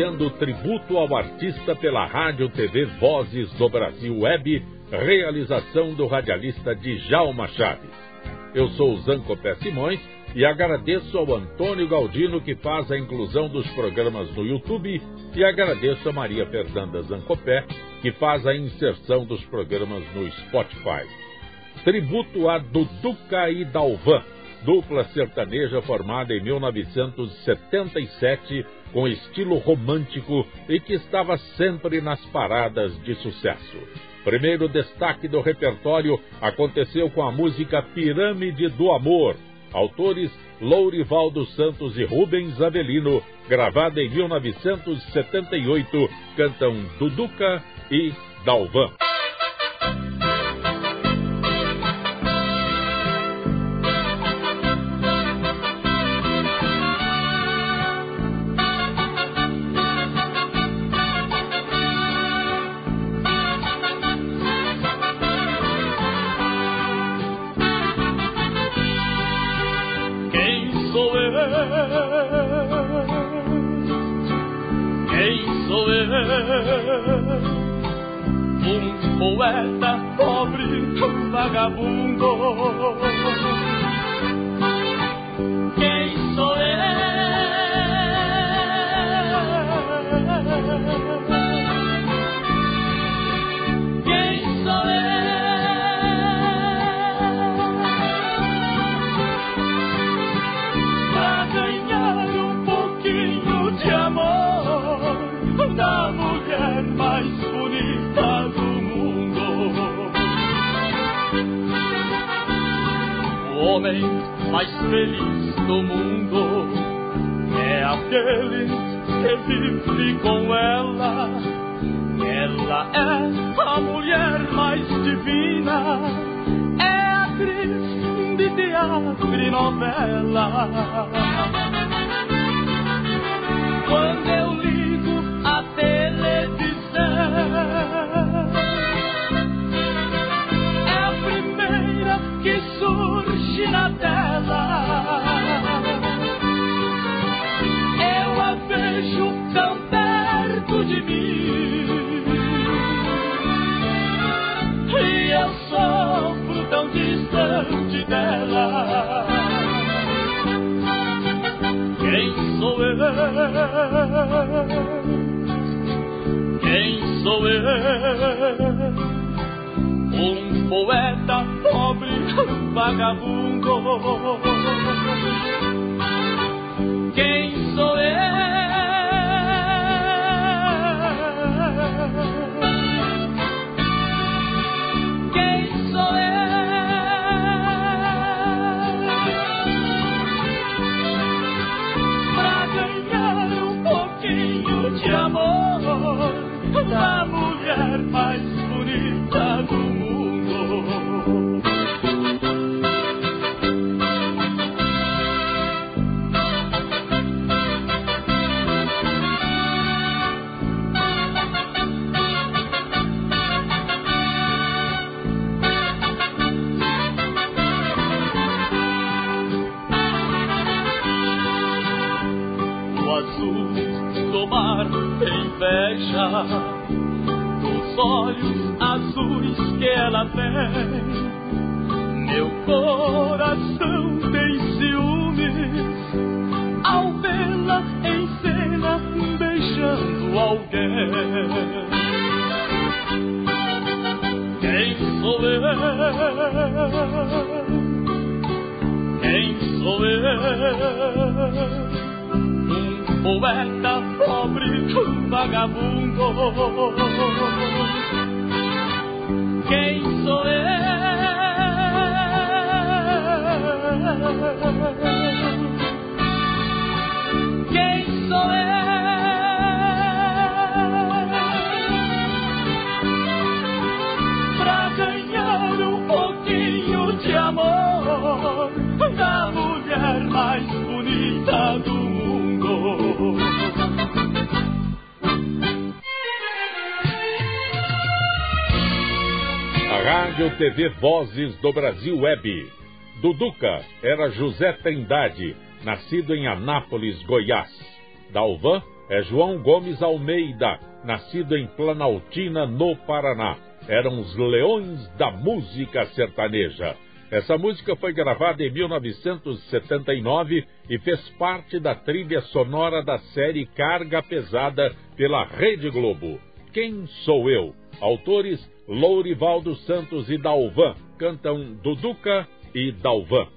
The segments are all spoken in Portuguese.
Iniciando tributo ao artista pela Rádio TV Vozes do Brasil Web, realização do radialista Djalma Chaves. Eu sou o Zancopé Simões e agradeço ao Antônio Galdino que faz a inclusão dos programas no YouTube e agradeço a Maria Fernanda Zancopé que faz a inserção dos programas no Spotify. Tributo a Duduca e Dalvan, dupla sertaneja formada em 1977 com estilo romântico e que estava sempre nas paradas de sucesso. Primeiro destaque do repertório aconteceu com a música Pirâmide do Amor, autores Lourivaldo Santos e Rubens Avelino, gravada em 1978, cantam Duduca e Dalvan. sou eu. Um poeta pobre, um vagabundo. Quem mais feliz do mundo é aquele que vive com ela. Ela é a mulher mais divina, é a atriz de teatro e novela. Quando Quem sou eu? Um poeta pobre, vagabundo. Quem sou eu? dos olhos azuis que ela tem. Meu coração tem ciúmes ao vê-la em cena beijando alguém. Quem sou eu? Quem sou eu? Um poeta vagabundo que hizo él. TV Vozes do Brasil Web. Duduca era José Trindade, nascido em Anápolis, Goiás. Dalvan, é João Gomes Almeida, nascido em Planaltina, no Paraná. Eram os Leões da Música Sertaneja. Essa música foi gravada em 1979 e fez parte da trilha sonora da série Carga Pesada pela Rede Globo. Quem sou eu? Autores Lourivaldo Santos e Dalvan cantam Duduca e Dalvan.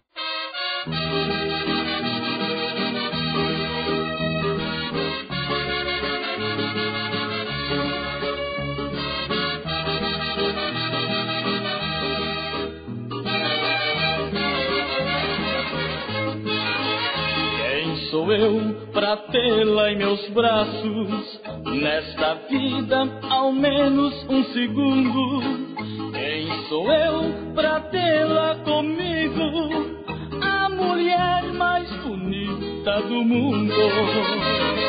Eu pra tê-la em meus braços? Nesta vida, ao menos um segundo. Quem sou eu pra tê-la comigo? A mulher mais bonita do mundo.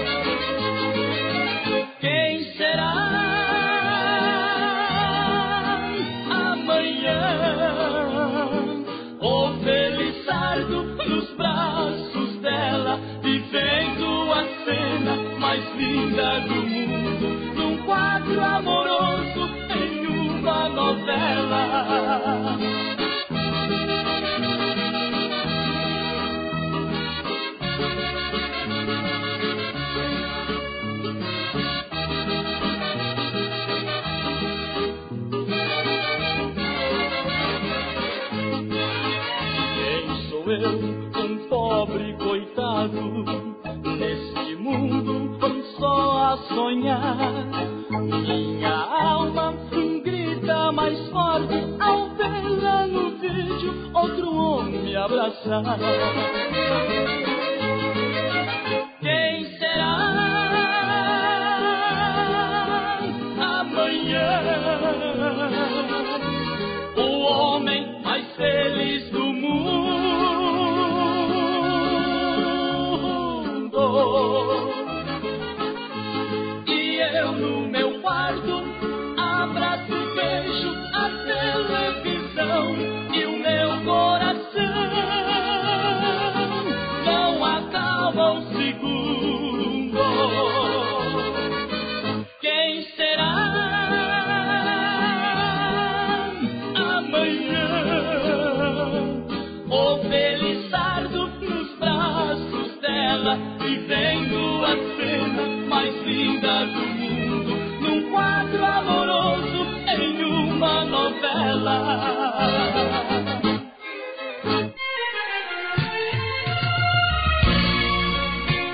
Sou eu, um pobre coitado? Neste mundo só a sonhar. Minha alma grita mais forte ao vê-la no vídeo outro homem me abraçar. Segundo. Quem será amanhã? O Felizardo nos braços dela vivendo a cena mais linda do mundo, num quadro amoroso em uma novela.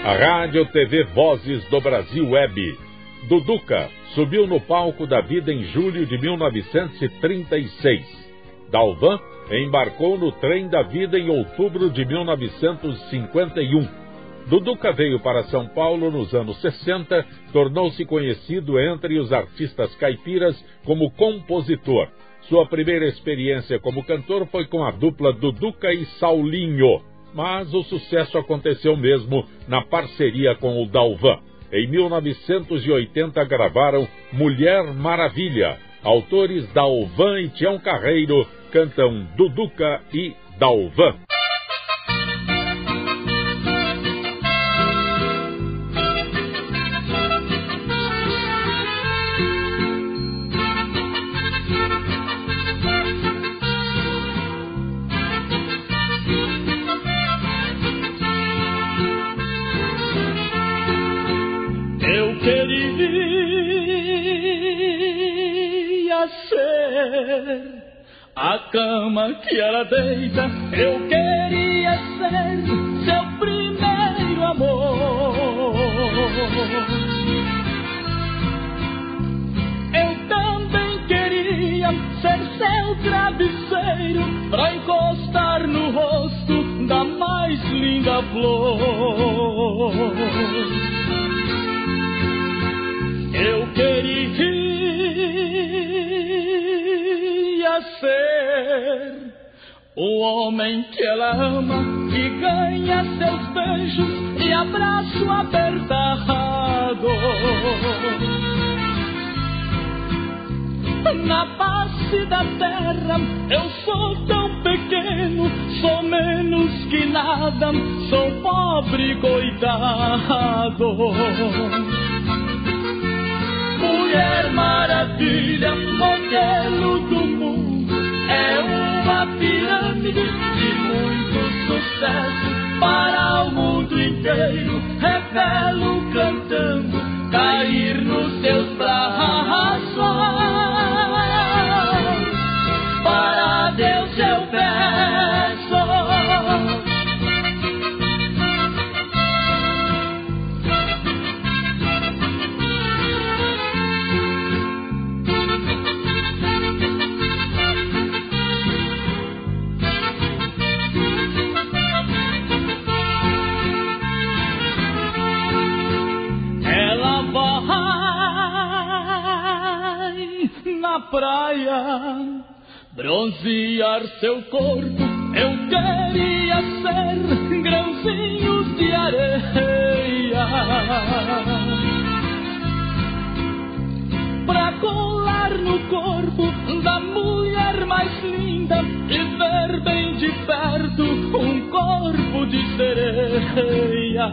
A Rádio TV Vozes do Brasil Web. Duduca subiu no palco da vida em julho de 1936. Dalvan embarcou no trem da vida em outubro de 1951. Duduca veio para São Paulo nos anos 60, tornou-se conhecido entre os artistas caipiras como compositor. Sua primeira experiência como cantor foi com a dupla Duduca e Saulinho, mas o sucesso aconteceu mesmo na parceria com o Dalvan. Em 1980 gravaram Mulher Maravilha. Autores Dalvan e Tião Carreiro cantam Duduca e Dalvan. A cama que ela deita. Eu queria ser seu primeiro amor. Eu também queria ser seu travesseiro pra encostar no rosto da mais linda flor. Eu queria ser o homem que ela ama, que ganha seus beijos e abraço apertado. Na face da terra eu sou tão pequeno, sou menos que nada, sou pobre coitado. Mulher maravilha, modelo do é uma pirâmide de muito sucesso para o mundo inteiro. Revelo cantando, cair nos seus braços. Bronzear seu corpo. Eu queria ser grãozinhos de areia. Pra colar no corpo da mulher mais linda e ver bem de perto um corpo de sereia.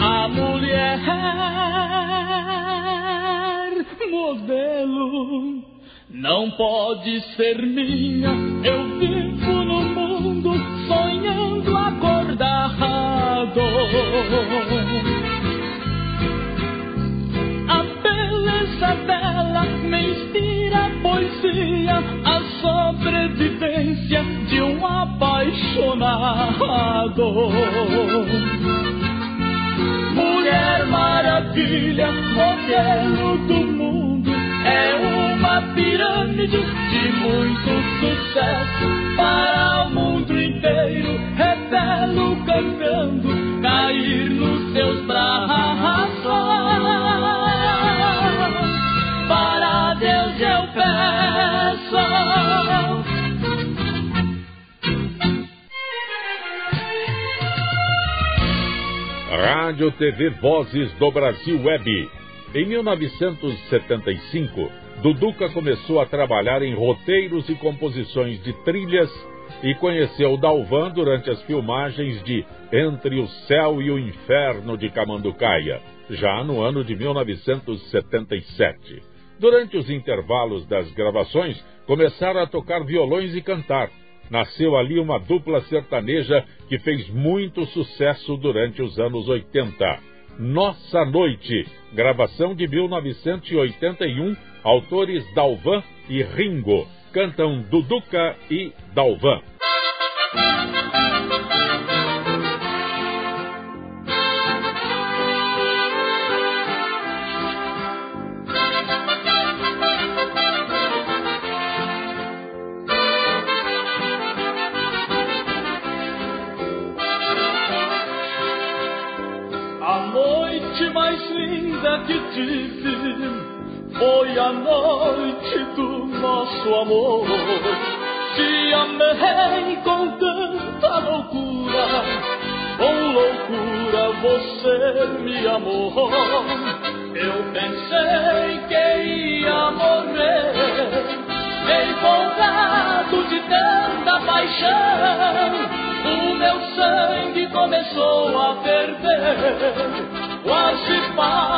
A mulher não pode ser minha. Eu vivo no mundo sonhando acordado. A beleza dela me inspira poesia, a sobrevivência de um apaixonado. Mulher maravilha, modelo do é uma pirâmide de muito sucesso para o mundo inteiro. Revelo cantando, cair nos seus braços. Para Deus eu peço. Rádio TV Vozes do Brasil Web em 1975, Duduca começou a trabalhar em roteiros e composições de trilhas e conheceu Dalvan durante as filmagens de Entre o Céu e o Inferno de Camanducaia, já no ano de 1977. Durante os intervalos das gravações, começaram a tocar violões e cantar. Nasceu ali uma dupla sertaneja que fez muito sucesso durante os anos 80. Nossa Noite, gravação de 1981, autores Dalvan e Ringo. Cantam Duduca e Dalvan. Amor. Te amei com tanta loucura, com loucura você me amou. Eu pensei que ia morrer, empolgado de tanta paixão. O meu sangue começou a ferver quase para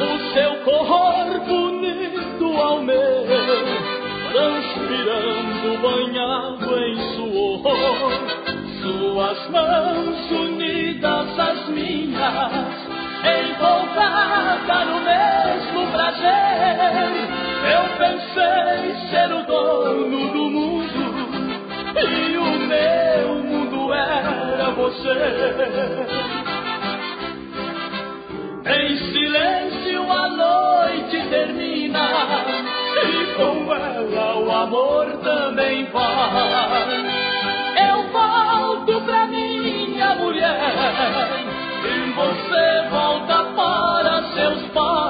O seu corpo unido ao meu, transpirando banhado em suor. Suas mãos unidas às minhas, empolgada no mesmo prazer, eu pensei ser o dono do mundo e o meu mundo era você. Em silêncio a noite termina e com ela o amor também vai. Eu volto pra minha mulher e você volta para seus pais.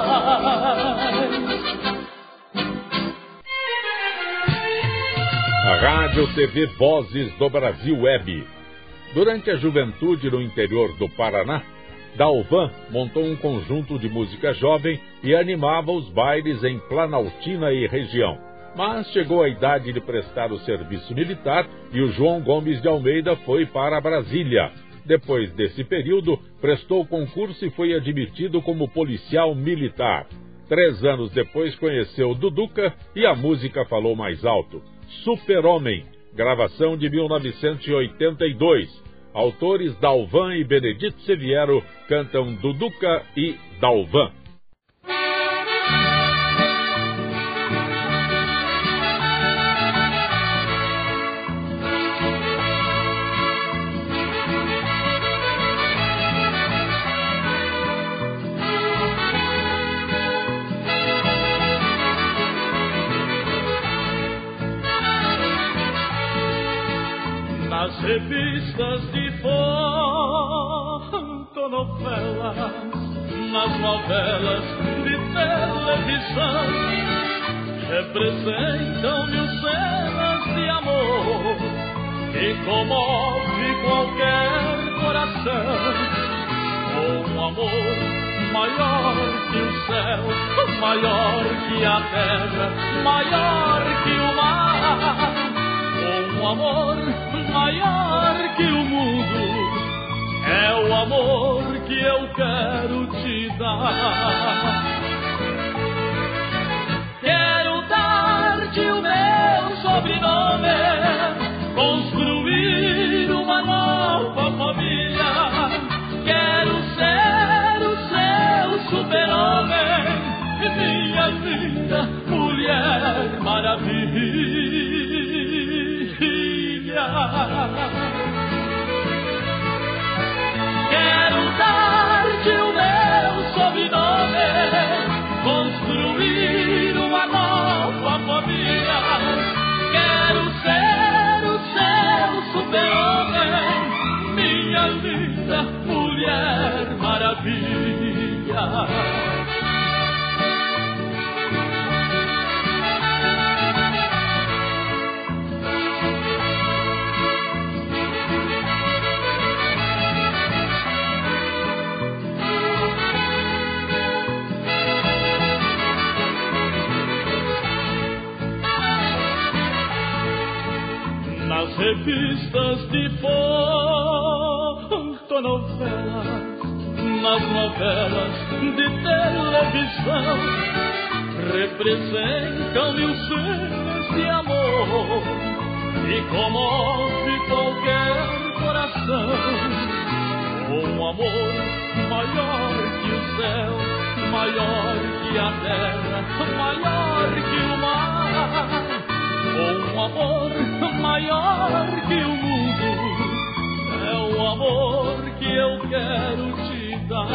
A Rádio TV Vozes do Brasil Web. Durante a juventude no interior do Paraná, Dalvan montou um conjunto de música jovem e animava os bailes em Planaltina e região. Mas chegou a idade de prestar o serviço militar e o João Gomes de Almeida foi para Brasília. Depois desse período, prestou concurso e foi admitido como policial militar. Três anos depois conheceu Duduca e a música falou mais alto. Super-Homem, gravação de 1982 Autores Dalvan e Benedito Seviero cantam Duduca e Dalvan. Nas novelas de televisão, representam mil cenas de amor que comove qualquer coração. Um amor maior que o céu, maior que a terra, maior que o mar um amor maior que o mundo. É o amor que eu quero te dar. Quero dar-te o meu sobrenome, revistas de fotonovelas, nas novelas de televisão, representam mil cenas de amor e comove qualquer coração. Um amor maior que o céu, maior que a terra, maior que o mar um amor maior que o mundo. É o amor que eu quero te dar.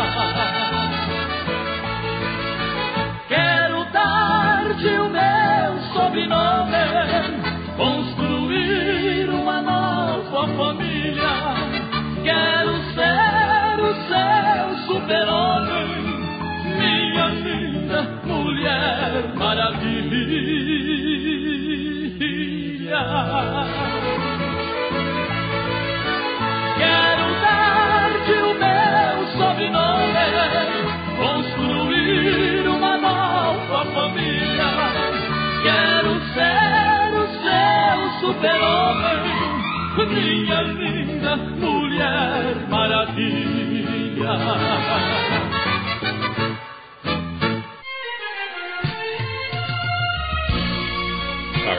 Quero dar-te o meu sobrenome, construir uma nova família. Quero ser o seu super-homem, seu super-homem, minha linda mulher maravilha.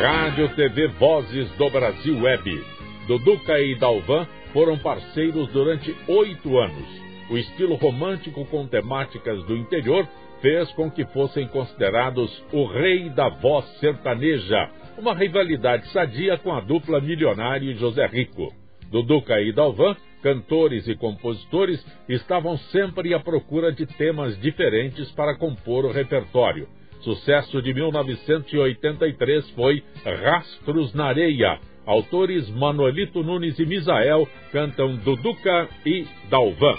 Rádio TV Vozes do Brasil Web. Duduca e Dalvan foram parceiros durante oito anos. o estilo romântico com temáticas do interior fez com que fossem considerados o rei da voz sertaneja, uma rivalidade sadia com a dupla Milionário e José Rico. Duduca e Dalvan, cantores e compositores, estavam sempre à procura de temas diferentes para compor o repertório. Sucesso de 1983 foi Rastros na Areia. Autores Manuelito Nunes e Misael cantam Duduca e Dalvan.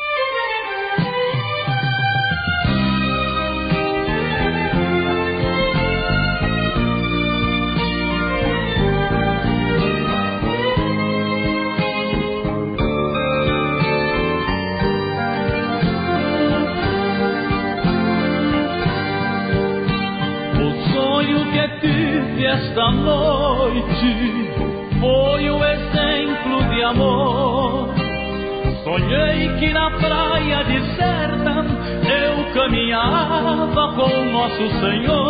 Com nosso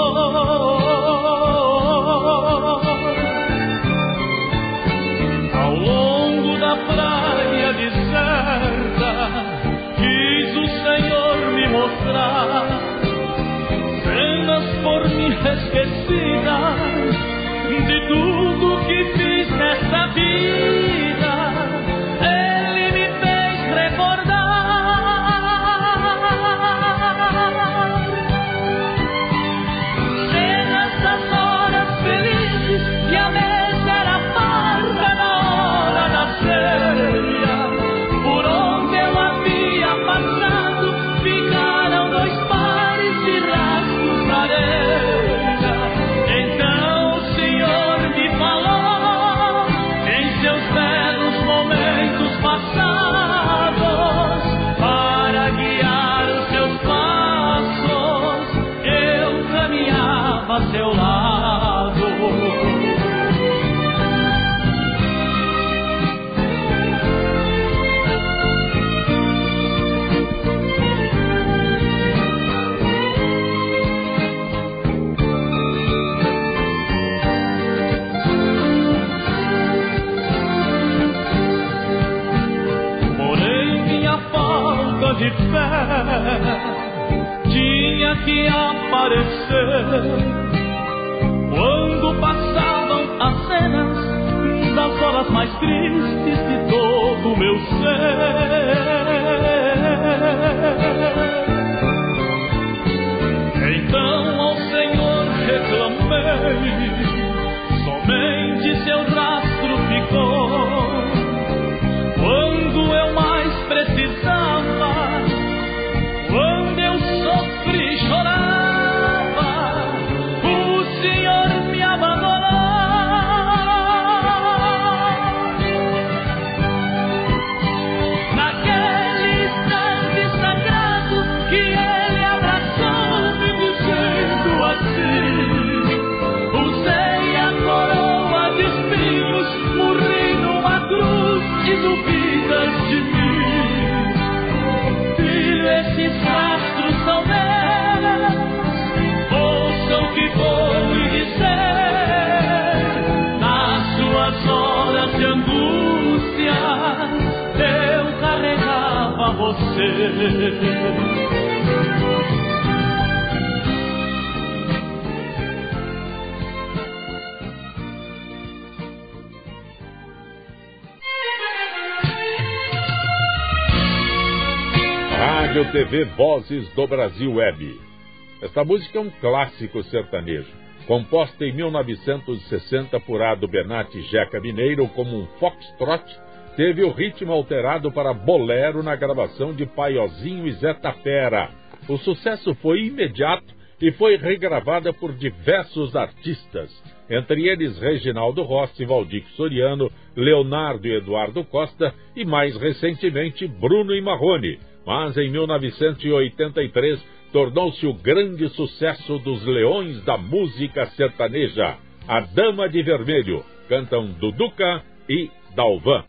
que aparecer quando passavam as cenas das horas mais tristes de todo o meu ser. Então ao Senhor reclamei, somente seu rastro TV Vozes do Brasil Web. Esta música é um clássico sertanejo, composta em 1960 por Ado Benatti Jeca Mineiro como um foxtrot teve o ritmo alterado para bolero na gravação de Paiozinho e Zé Tapera. O sucesso foi imediato e foi regravada por diversos artistas, entre eles Reginaldo Rossi, Valdir Soriano, Leonardo e Eduardo Costa e mais recentemente Bruno e Marrone. Mas em 1983 tornou-se o grande sucesso dos leões da música sertaneja. A Dama de Vermelho cantam Duduca e Dalvan.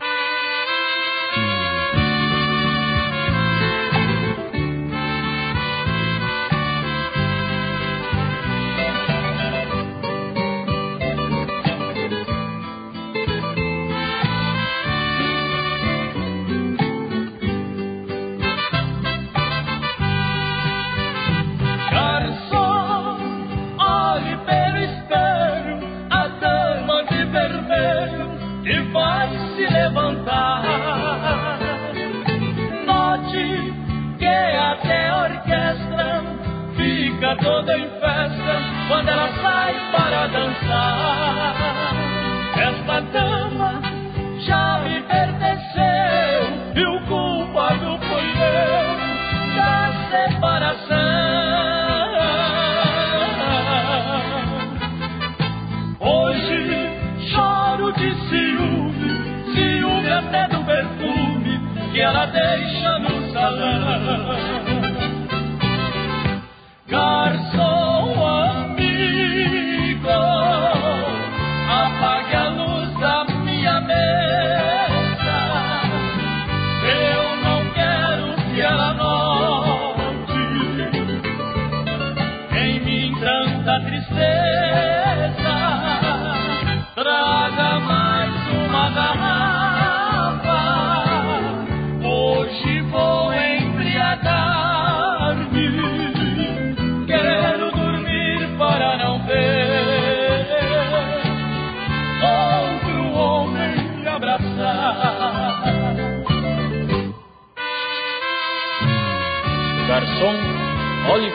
Ela sai para dançar.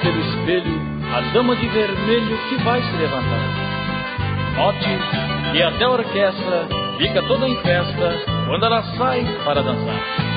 Pelo espelho a dama de vermelho que vai se levantar. Note que até a orquestra fica toda em festa quando ela sai para dançar.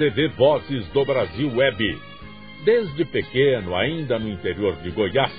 TV Vozes do Brasil Web. Desde pequeno, ainda no interior de Goiás,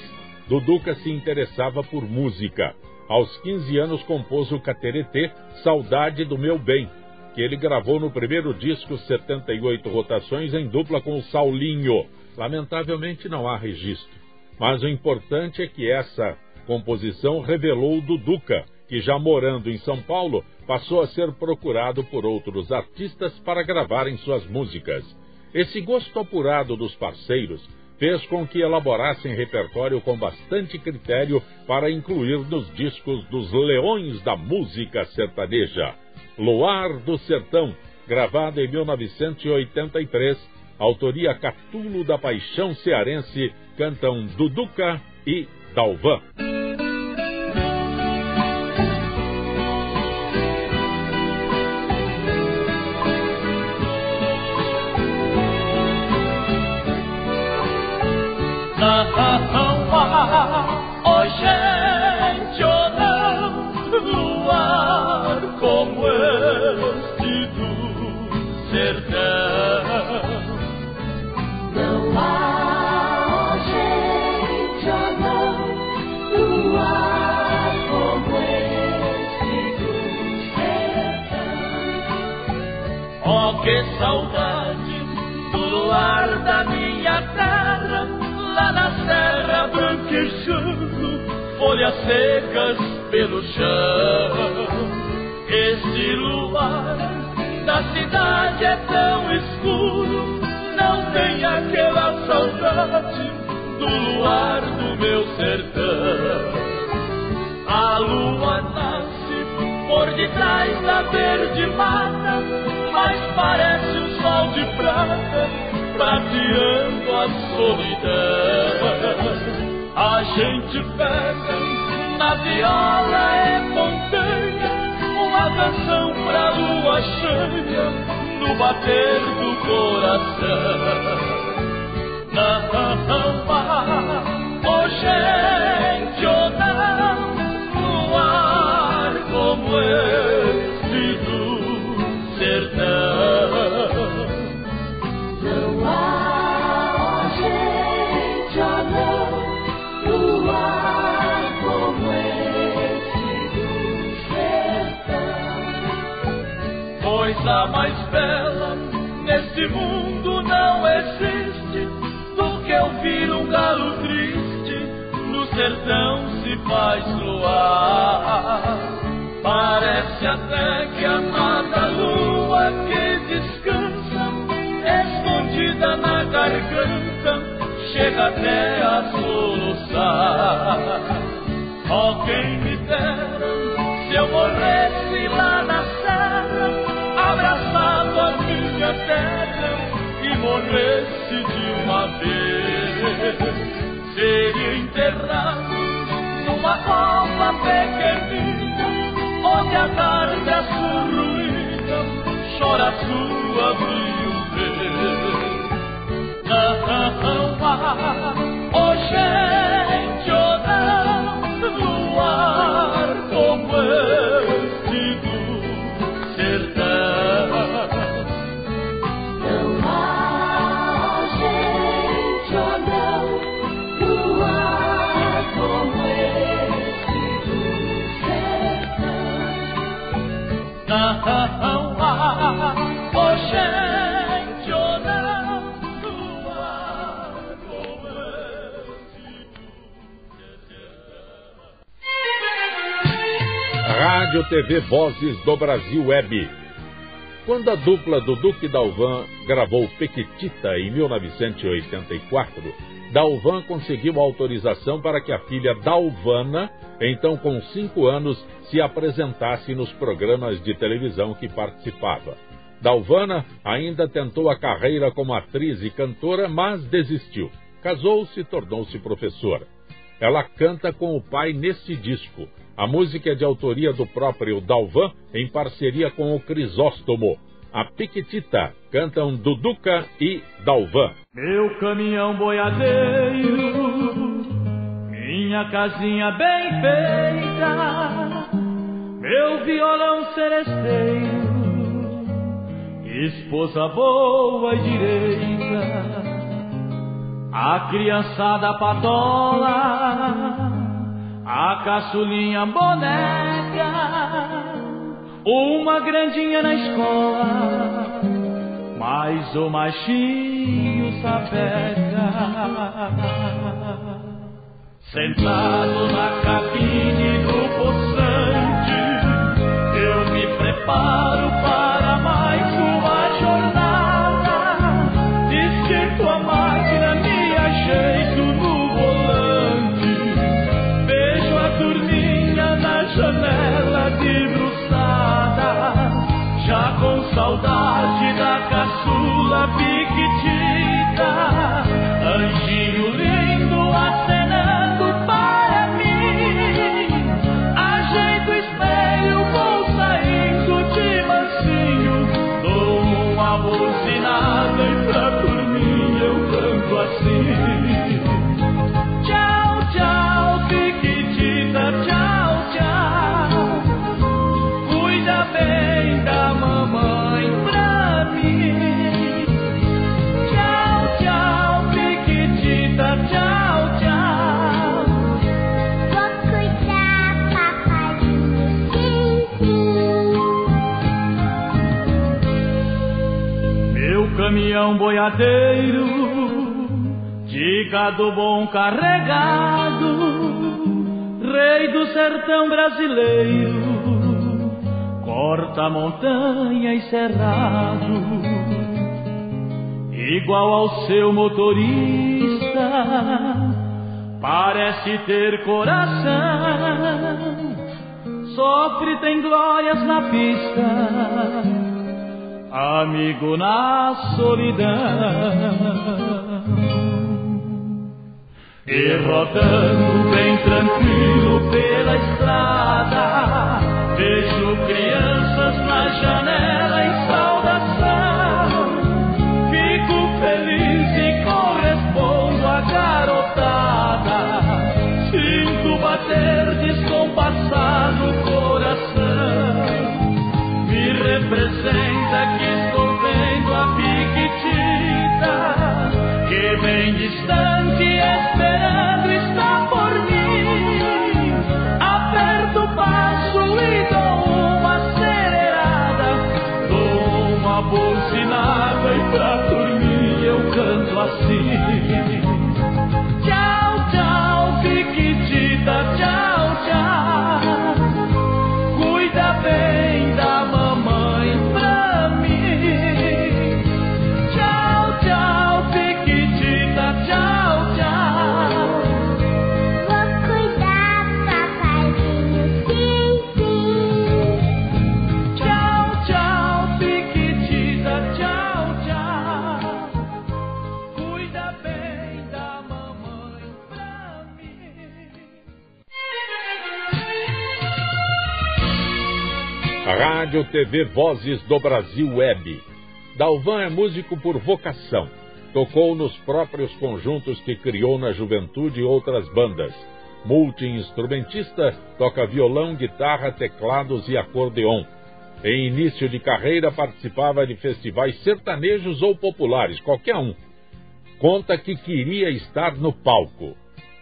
Duduca se interessava por música. Aos 15 anos compôs o Cateretê Saudade do Meu Bem, que ele gravou no primeiro disco 78 rotações em dupla com o Saulinho. Lamentavelmente não há registro. Mas o importante é que essa composição revelou o Duduca, que já morando em São Paulo, passou a ser procurado por outros artistas para gravarem suas músicas. Esse gosto apurado dos parceiros fez com que elaborassem repertório com bastante critério para incluir nos discos dos leões da música sertaneja. Luar do Sertão, gravado em 1983, autoria Catulo da Paixão Cearense, cantam Duduca e Dalvan. Secas pelo chão. Este luar da cidade é tão escuro, não tem aquela saudade do luar do meu sertão. A lua nasce por detrás da verde mata, mas parece um sol de prata, prateando a solidão. A gente pega na viola é montanha, uma canção pra lua cheia, no bater do coração. Não há, oh gente, oh não, luar como este nesse mundo não existe do que ouvir um galo triste no sertão se faz luar. Parece até que a amada lua que descansa, escondida na garganta, chega até a soluçar. Oh, quem me morresse de uma vez. Seria enterrado numa copa pequenina, onde a tarde a sua ruína chora sua viuvez. Não há, Rádio TV Vozes do Brasil Web. Quando a dupla do Duque Dalvan gravou Pequitita em 1984, Dalvan conseguiu autorização para que a filha Dalvana, então com cinco anos, se apresentasse nos programas de televisão que participava. Dalvana ainda tentou a carreira como atriz e cantora, mas desistiu. Casou-se e tornou-se professora. Ela canta com o pai neste disco. A música é de autoria do próprio Dalvan, em parceria com o Crisóstomo. A Piquitita cantam Duduca e Dalvan. Meu caminhão boiadeiro, minha casinha bem feita, meu violão seresteiro, esposa boa e direita, a criançada patola, a caçulinha boneca, uma grandinha na escola mas o machinho sapeca. Sentado na cabine do poçante, eu me preparo para caminhão boiadeiro, de gado bom carregado, rei do sertão brasileiro, corta montanha e cerrado, igual ao seu motorista, parece ter coração, sofre, tem glórias na pista amigo na solidão. E rodando bem tranquilo pela estrada, vejo crianças na janela Rádio TV Vozes do Brasil Web. Dalvan é músico por vocação. Tocou nos próprios conjuntos que criou na juventude e outras bandas. Multi-instrumentista, toca violão, guitarra, teclados e acordeon. Em início de carreira, participava de festivais sertanejos ou populares, qualquer um. Conta que queria estar no palco.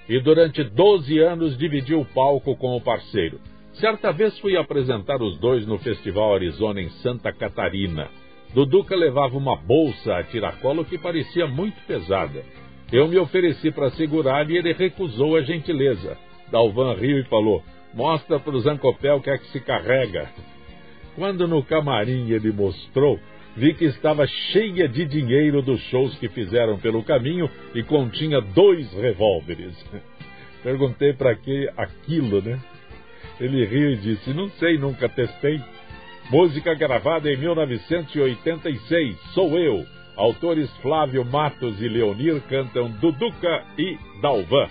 E durante 12 anos dividiu o palco com o parceiro. Certa vez fui apresentar os dois no Festival Arizona em Santa Catarina. Duduca levava uma bolsa a tiracolo que parecia muito pesada. Eu me ofereci para segurar e ele recusou a gentileza. Dalvan riu e falou: Mostra para o Zancopé o que é que se carrega. Quando no camarim ele mostrou, vi que estava cheia de dinheiro dos shows que fizeram pelo caminho e continha dois revólveres. Perguntei para que aquilo, né? Ele riu e disse: Não sei, nunca testei. Música gravada em 1986, Sou Eu. Autores Flávio Matos e Leonir cantam Duduca e Dalvan.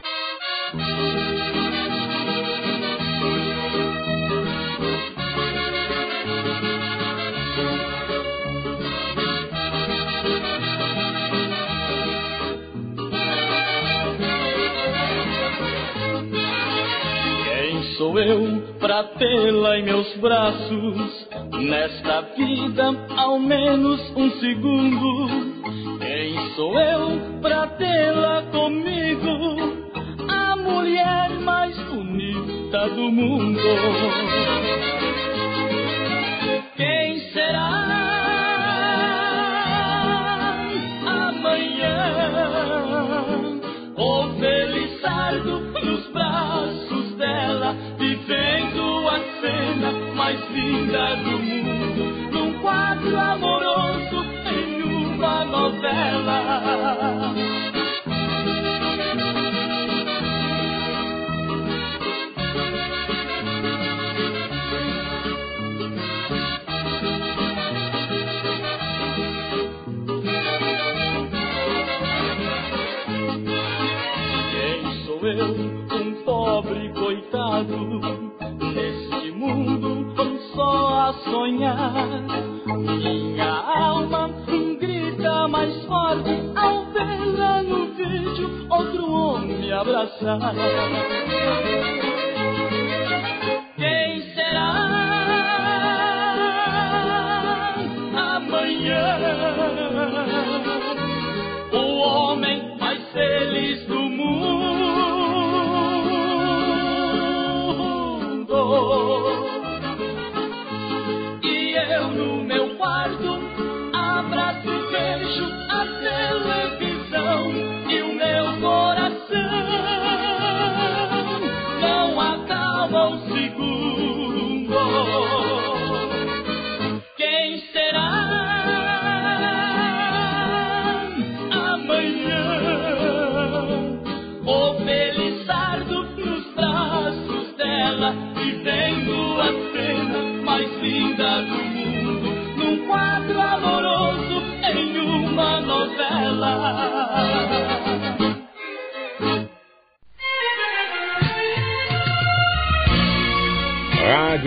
Pra tê-la em meus braços? Nesta vida, ao menos um segundo. Quem sou eu pra tê-la comigo? A mulher mais bonita do mundo. Quem será? Linda do mundo, num quadro amoroso em uma novela. Quem sou eu, um pobre coitado, sonhar? Minha alma grita mais forte ao vê-la no vídeo, outro homem abraçar.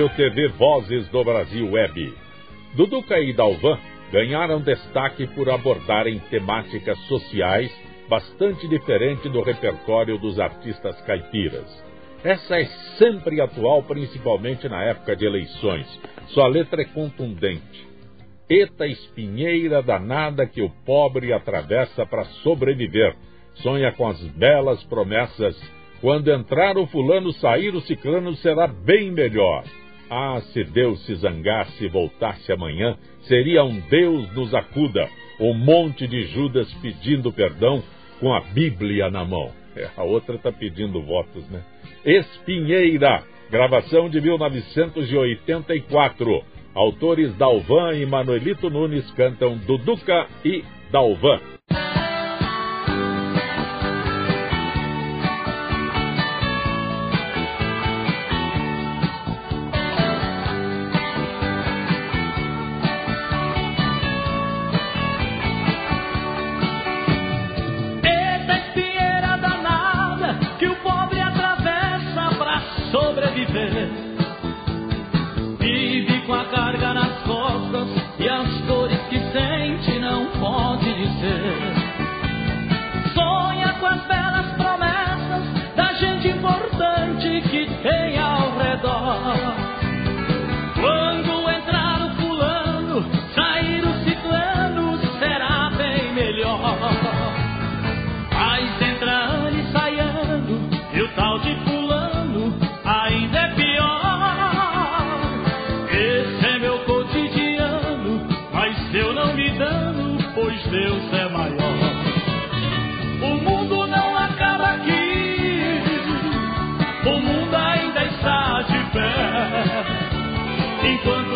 Rádio TV Vozes do Brasil Web. Duduca e Dalvan ganharam destaque por abordarem temáticas sociais bastante diferente do repertório dos artistas caipiras. Essa é sempre atual, principalmente na época de eleições. Sua letra é contundente. Eta espinheira danada que o pobre atravessa para sobreviver. Sonha com as belas promessas. Quando entrar o fulano, sair o ciclano, será bem melhor. Ah, se Deus se zangasse e voltasse amanhã, seria um Deus nos acuda. o monte de Judas pedindo perdão com a Bíblia na mão. É, a outra está pedindo votos, né? Espinheira, gravação de 1984. Autores Dalvan e Manuelito Nunes cantam Duduca e Dalvan. enquanto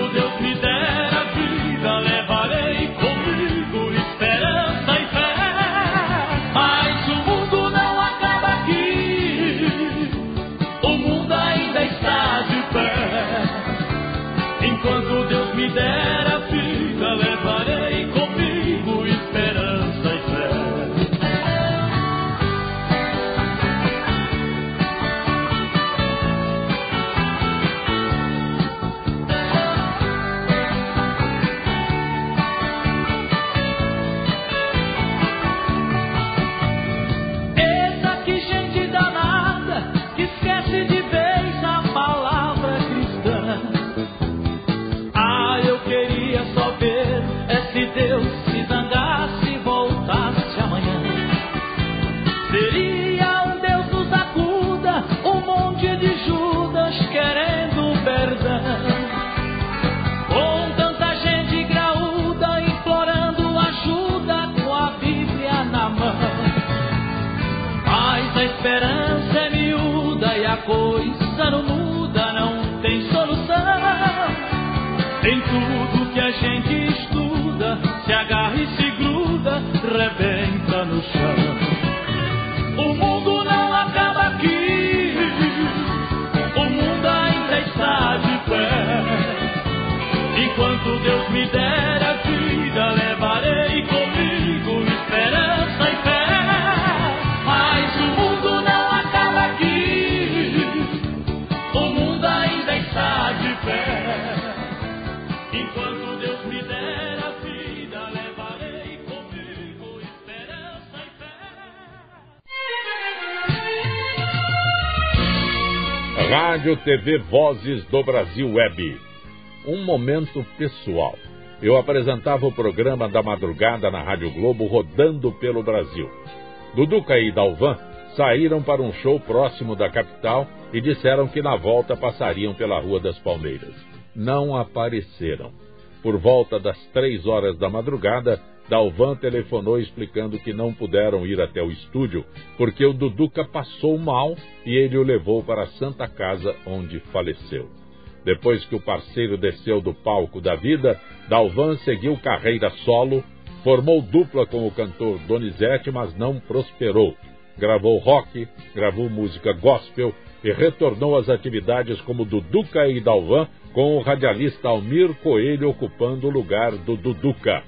Rádio TV Vozes do Brasil Web. Um momento pessoal. Eu apresentava o programa da madrugada na Rádio Globo rodando pelo Brasil. Duduca e Dalvan saíram para um show próximo da capital e disseram que na volta passariam pela Rua das Palmeiras. Não apareceram. Por volta das três horas da madrugada, Dalvan telefonou explicando que não puderam ir até o estúdio porque o Duduca passou mal e ele o levou para a Santa Casa, onde faleceu. Depois que o parceiro desceu do palco da vida, Dalvan seguiu carreira solo, formou dupla com o cantor Donizete, mas não prosperou. Gravou rock, gravou música gospel e retornou às atividades como Duduca e Dalvan, com o radialista Almir Coelho ocupando o lugar do Duduca.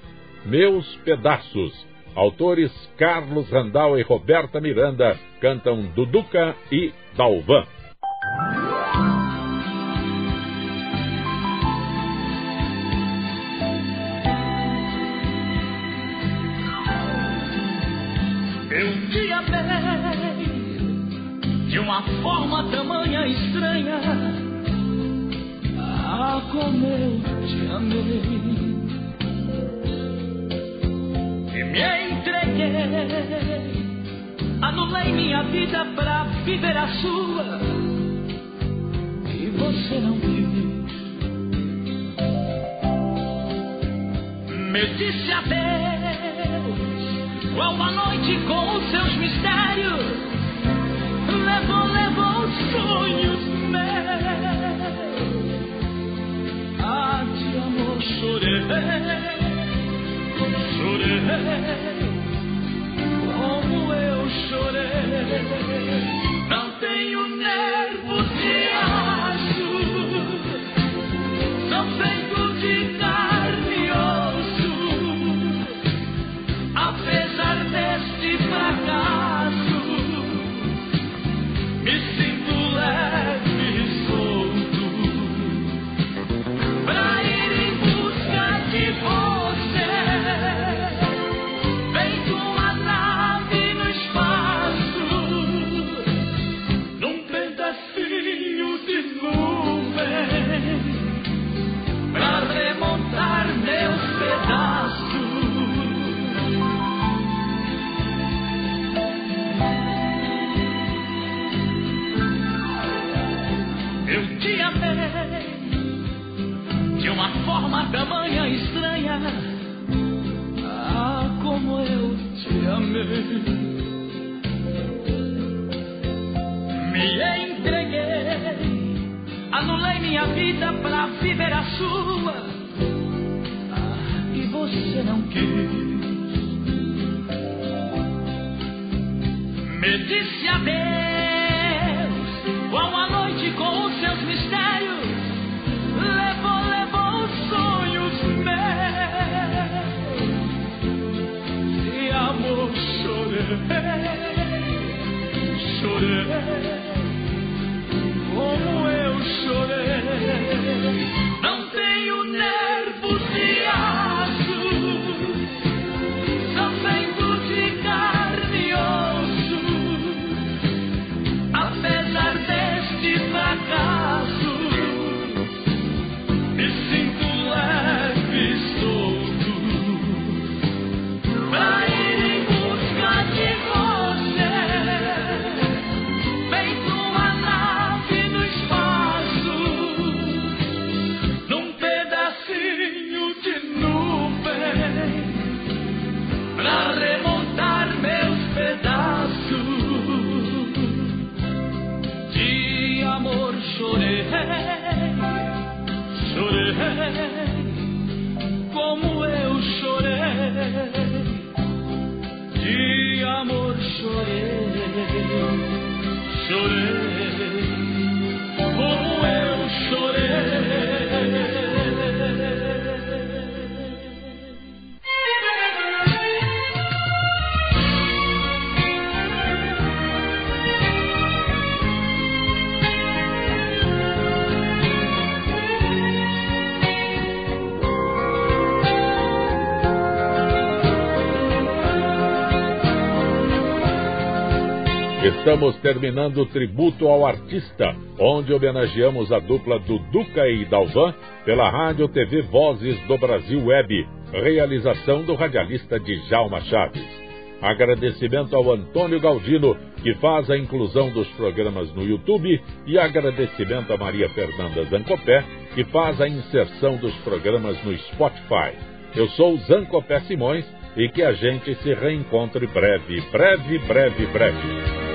Meus Pedaços. Autores Carlos Randal e Roberta Miranda cantam Duduca e Dalvan. Eu te amei de uma forma tamanha estranha. Ah, como eu te amei. E me entreguei. Anulei minha vida pra viver a sua. E você não viu? Me disse adeus. Qual a noite com os seus mistérios? Levou, levou os sonhos meus. Ah, de amor chorei chorei, como eu chorei. Me entreguei, anulei minha vida pra viver a sua. Ah, e você não quis. Amor chorei, Estamos terminando o tributo ao artista, onde homenageamos a dupla do Duca e Dalvan pela Rádio TV Vozes do Brasil Web, realização do radialista Djalma Chaves. Agradecimento ao Antônio Galdino, que faz a inclusão dos programas no YouTube, e agradecimento a Maria Fernanda Zancopé, que faz a inserção dos programas no Spotify. Eu sou Zancopé Simões e que a gente se reencontre breve, breve, breve, breve.